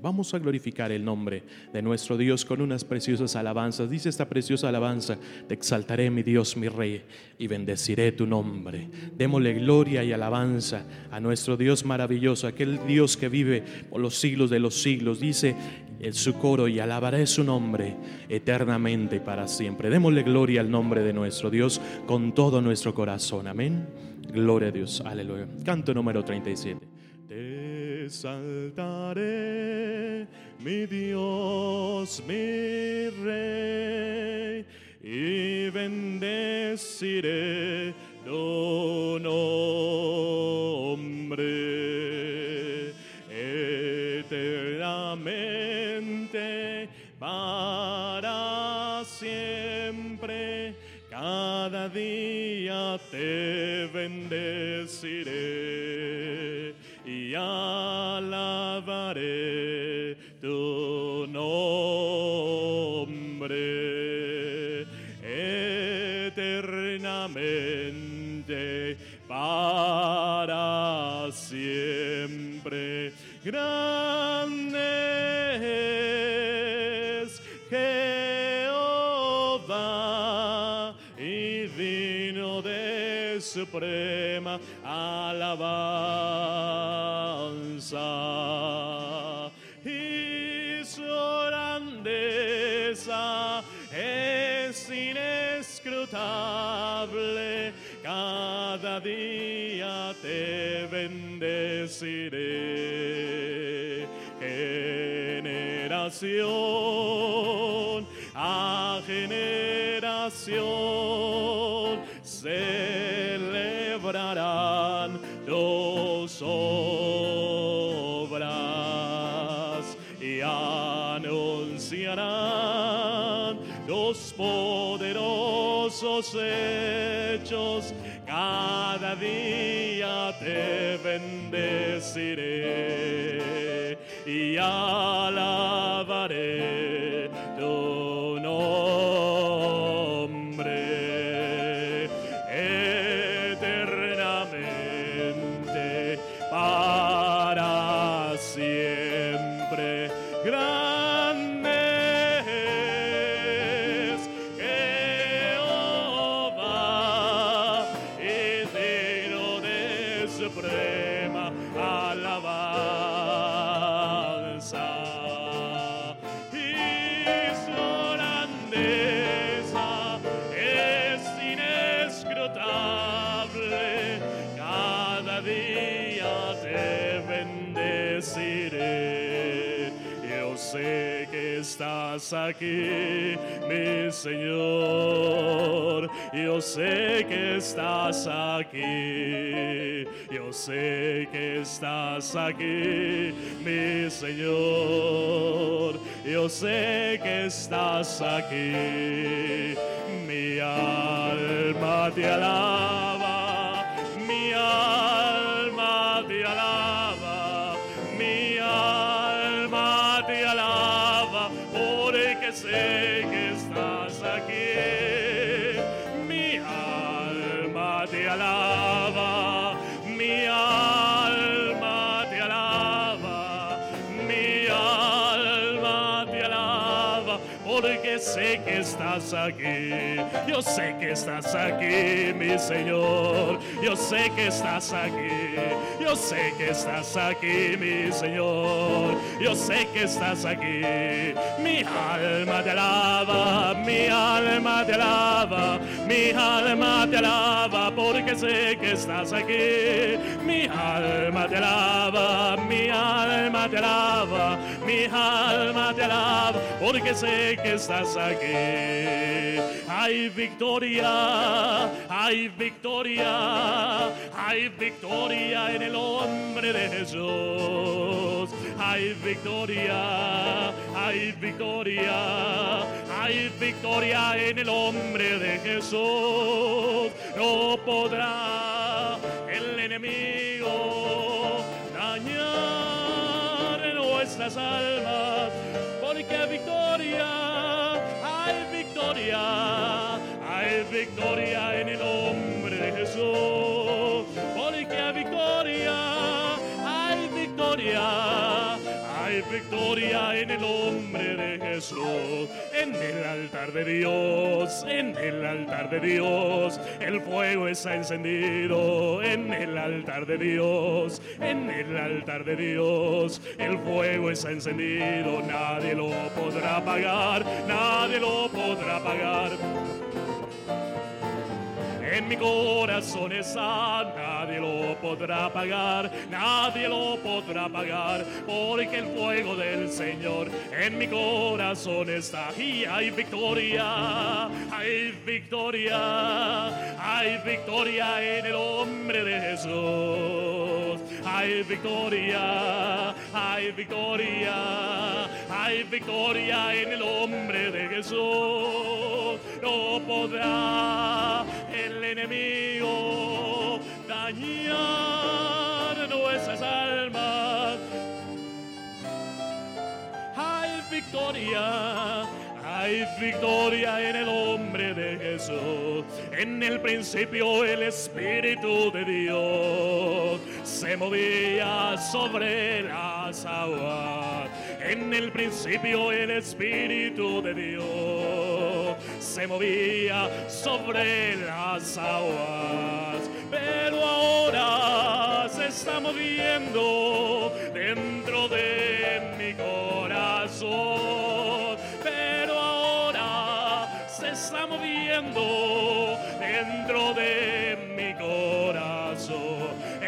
Vamos a glorificar el nombre de nuestro Dios con unas preciosas alabanzas. Dice esta preciosa alabanza, te exaltaré mi Dios, mi Rey, y bendeciré tu nombre. Démosle gloria y alabanza a nuestro Dios maravilloso, aquel Dios que vive por los siglos de los siglos. Dice en su coro, y alabaré su nombre eternamente y para siempre. Démosle gloria al nombre de nuestro Dios con todo nuestro corazón. Amén. Gloria a Dios. Aleluya. Canto número 37. Exaltaré, mi Dios, mi Rey, y bendeciré tu nombre eternamente para siempre. Cada día te bendeciré y alabaré tu nombre eternamente para siempre. Digno de suprema alabanza. Y su grandeza es inescrutable. Cada día te bendeciré. Generación generación celebrarán tus obras y anunciarán los poderosos hechos. Cada día te bendeciré y alabaré sé que estás aquí, mi Señor. Yo sé que estás aquí. Yo sé que estás aquí, mi Señor. Yo sé que estás aquí. Mi alma te alaba. Mi alma te alaba. Mi alma te alaba. Mi alma te alaba. Porque sé que estás aquí. Yo sé que estás aquí, mi Señor. Yo sé que estás aquí. Yo sé que estás aquí, mi Señor. Yo sé que estás aquí. Mi alma te alaba, mi alma te alaba, mi alma te alaba, porque sé que estás aquí. Mi alma te alaba, mi alma te alaba, mi alma te alaba, porque sé que estás aquí. Hay victoria, hay victoria, hay victoria en el nombre de Jesús. Hay victoria, hay victoria, hay victoria en el nombre de Jesús. No podrá el enemigo dañar nuestras almas, porque hay victoria, hay victoria, hay victoria en el nombre de Jesús, porque hay victoria, hay victoria, victoria en el nombre de Jesús. En el altar de Dios, en el altar de Dios, el fuego está encendido. En el altar de Dios, en el altar de Dios, el fuego está encendido. Nadie lo podrá apagar, nadie lo podrá apagar en mi corazón está, nadie lo podrá apagar, nadie lo podrá apagar, porque el fuego del Señor en mi corazón está. Y hay victoria, hay victoria, hay victoria en el nombre de Jesús, hay victoria, hay victoria, hay victoria en el nombre de Jesús, no podrá enemigo dañar nuestras almas. Hay victoria, hay victoria en el nombre de Jesús. En el principio el Espíritu de Dios se movía sobre las aguas. En el principio el Espíritu de Dios se movía sobre las aguas. Pero ahora se está moviendo dentro de mi corazón. Pero ahora se está moviendo dentro de mi corazón.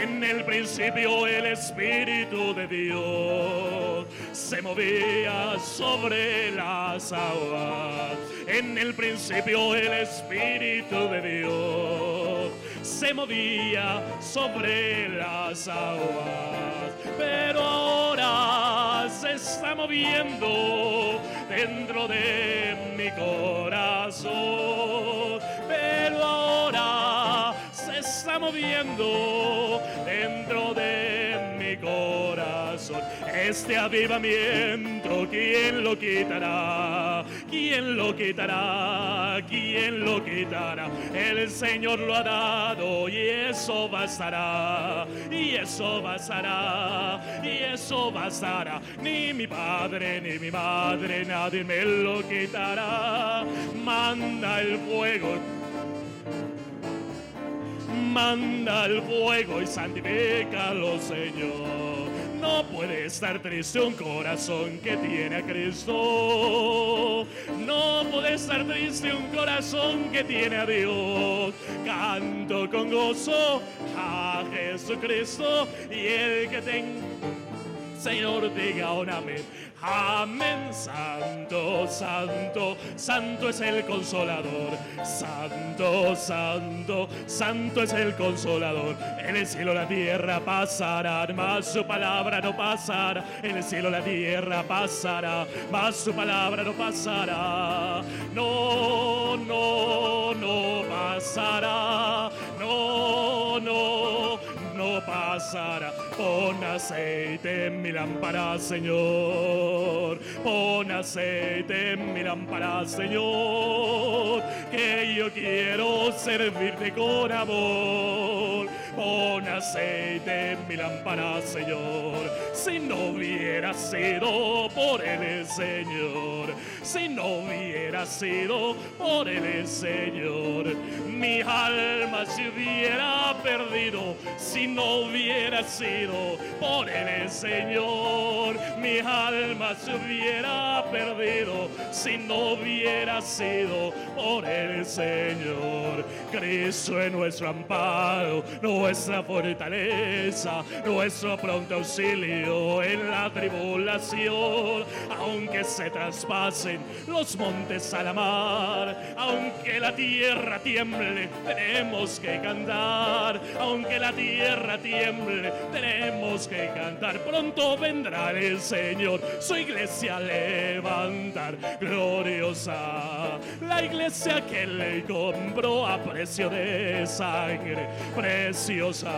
En el principio el Espíritu de Dios se movía sobre las aguas. En el principio el Espíritu de Dios se movía sobre las aguas. Pero ahora se está moviendo dentro de mi corazón. Pero ahora moviendo dentro de mi corazón. Este avivamiento, ¿quién lo quitará? ¿Quién lo quitará? ¿Quién lo quitará? El Señor lo ha dado y eso bastará. Y eso bastará. Y eso bastará. Ni mi padre ni mi madre, nadie me lo quitará. Manda el fuego manda el fuego y santifícalo, Señor. No puede estar triste un corazón que tiene a Cristo. No puede estar triste un corazón que tiene a Dios. Canto con gozo a Jesucristo y el que tenga Señor, diga un. Amén, santo, santo, santo es el consolador. Santo, santo, santo es el consolador. En el cielo la tierra pasará, más su palabra no pasará. En el cielo la tierra pasará, más su palabra no pasará. No, no, no pasará. No, no, pasará. Pon aceite en mi lámpara, Señor. Pon aceite en mi lámpara, Señor. Que yo quiero servirte con amor. Pon aceite en mi lámpara, Señor. Si no hubiera sido por el Señor, si no hubiera sido por el Señor, mi alma se hubiera perdido. Si no hubiera sido por el Señor, mi alma se hubiera perdido. Si no hubiera sido por el Señor, Cristo es nuestro amparo, nuestra fortaleza, nuestro pronto auxilio en la tribulación. Aunque se traspasen los montes a la mar, aunque la tierra tiemble, tenemos que cantar. Aunque la tierra tiemble, tenemos que cantar. Pronto vendrá el Señor, su iglesia levantar gloriosa. La iglesia que le compró a precio de sangre preciosa.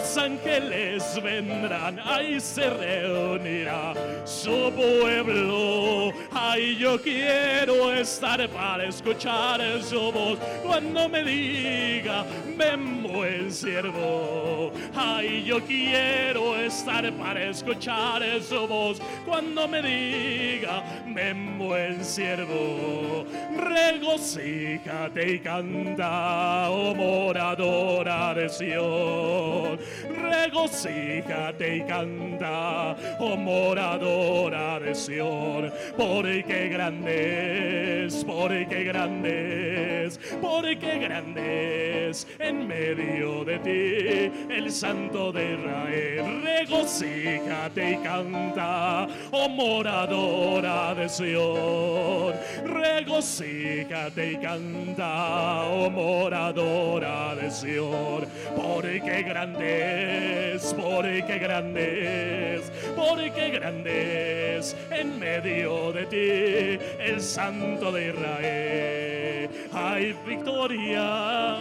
los ángeles vendrán, ahí se reunirá su pueblo. Ahí yo quiero estar para escuchar su voz cuando me diga, ven buen siervo. Ay, yo quiero estar para escuchar su voz cuando me diga, ven buen siervo. Regocíjate y canta, oh moradora de Sion. Regocíjate y canta, oh moradora de Sion. Porque grandes, porque grandes, porque grandes en medio de ti el Santo de Israel. Regocíjate y canta, oh moradora de Sion. Regocíjate y canta, oh moradora de Sion. Porque grandes, porque grandes, porque grandes en medio de ti el Santo de Israel. Hay victoria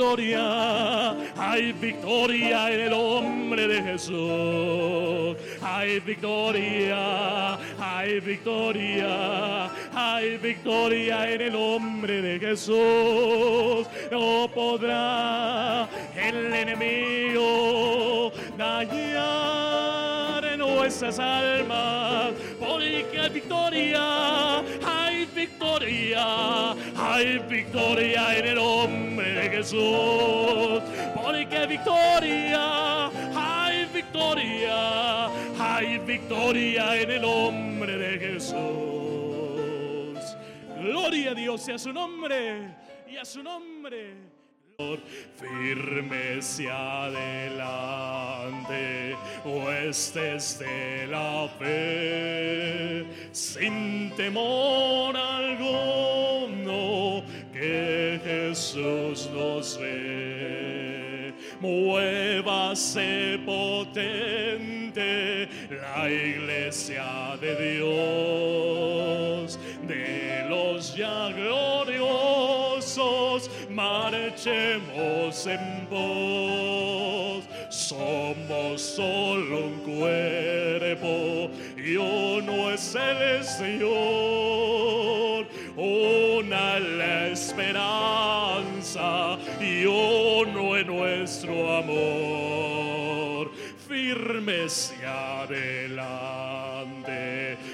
victoria, hay victoria en el hombre de Jesús. Hay victoria, hay victoria, hay victoria en el hombre de Jesús. No podrá el enemigo dañar en nuestras almas, porque hay victoria, hay victoria, hay victoria en el hombre Jesús. Porque victoria, hay victoria, hay victoria en el nombre de Jesús. Gloria a Dios y a su nombre y a su nombre firme hacia adelante, huestes de la fe, sin temor alguno, que Jesús nos ve. Muévase potente la iglesia de Dios, de los ya gloriosos marchemos en voz. Somos solo un cuerpo y uno es el Señor. Una la esperanza y uno es nuestro amor. Firmes y adelante,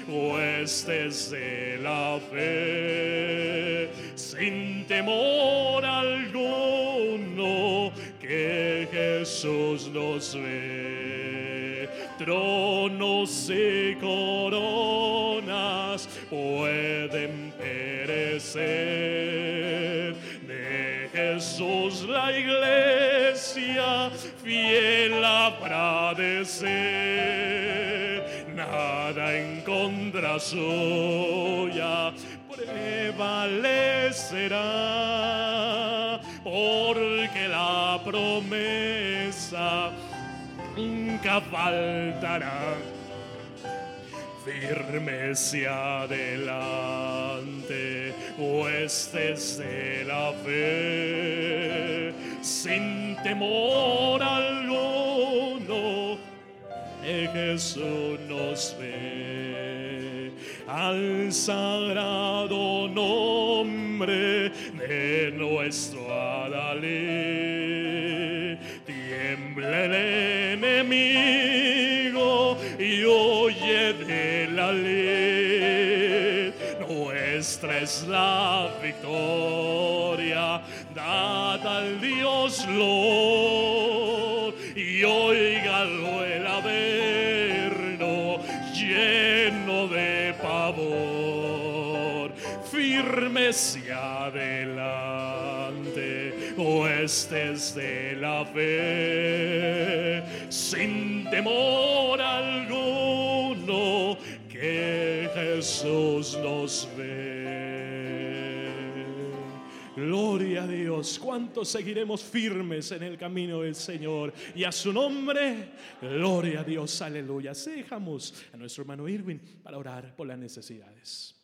huestes de la fe, sin temor alguno, que Jesús nos ve. Tronos y coronas pueden De Jesús la iglesia fiel habrá de ser. Nada en contra suya prevalecerá, porque la promesa nunca faltará. Firmes y adelante, huestes de la fe, sin temor alguno, que Jesús nos ve al sagrado nombre de nuestro Adalí. Nuestra es la victoria, dada al Dios Lord y oígalo el averno lleno de pavor, firmes y adelante, huestes de la fe, sin temor alguno, que Jesús nos ve. Gloria a Dios, cuántos seguiremos firmes en el camino del Señor y a su nombre, gloria a Dios, aleluya. Dejamos a nuestro hermano Irwin para orar por las necesidades.